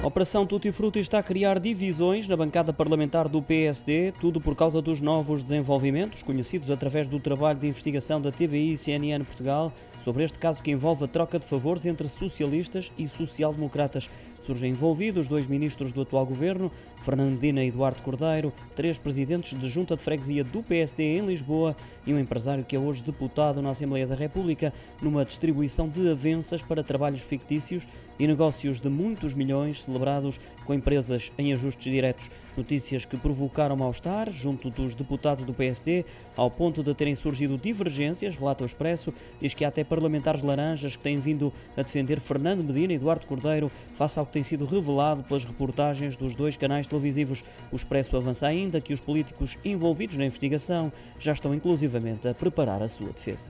A Operação Tutti Frutti está a criar divisões na bancada parlamentar do PSD, tudo por causa dos novos desenvolvimentos, conhecidos através do trabalho de investigação da TVI e CNN Portugal, sobre este caso que envolve a troca de favores entre socialistas e social-democratas. Surgem envolvidos dois ministros do atual governo, Fernando Medina e Eduardo Cordeiro, três presidentes de junta de freguesia do PSD em Lisboa e um empresário que é hoje deputado na Assembleia da República, numa distribuição de avanças para trabalhos fictícios e negócios de muitos milhões celebrados com empresas em ajustes diretos. Notícias que provocaram mal-estar junto dos deputados do PSD, ao ponto de terem surgido divergências, relata o Expresso, diz que há até parlamentares laranjas que têm vindo a defender Fernando Medina e Eduardo Cordeiro face ao que tem sido revelado pelas reportagens dos dois canais televisivos. O Expresso avança ainda que os políticos envolvidos na investigação já estão inclusivamente a preparar a sua defesa.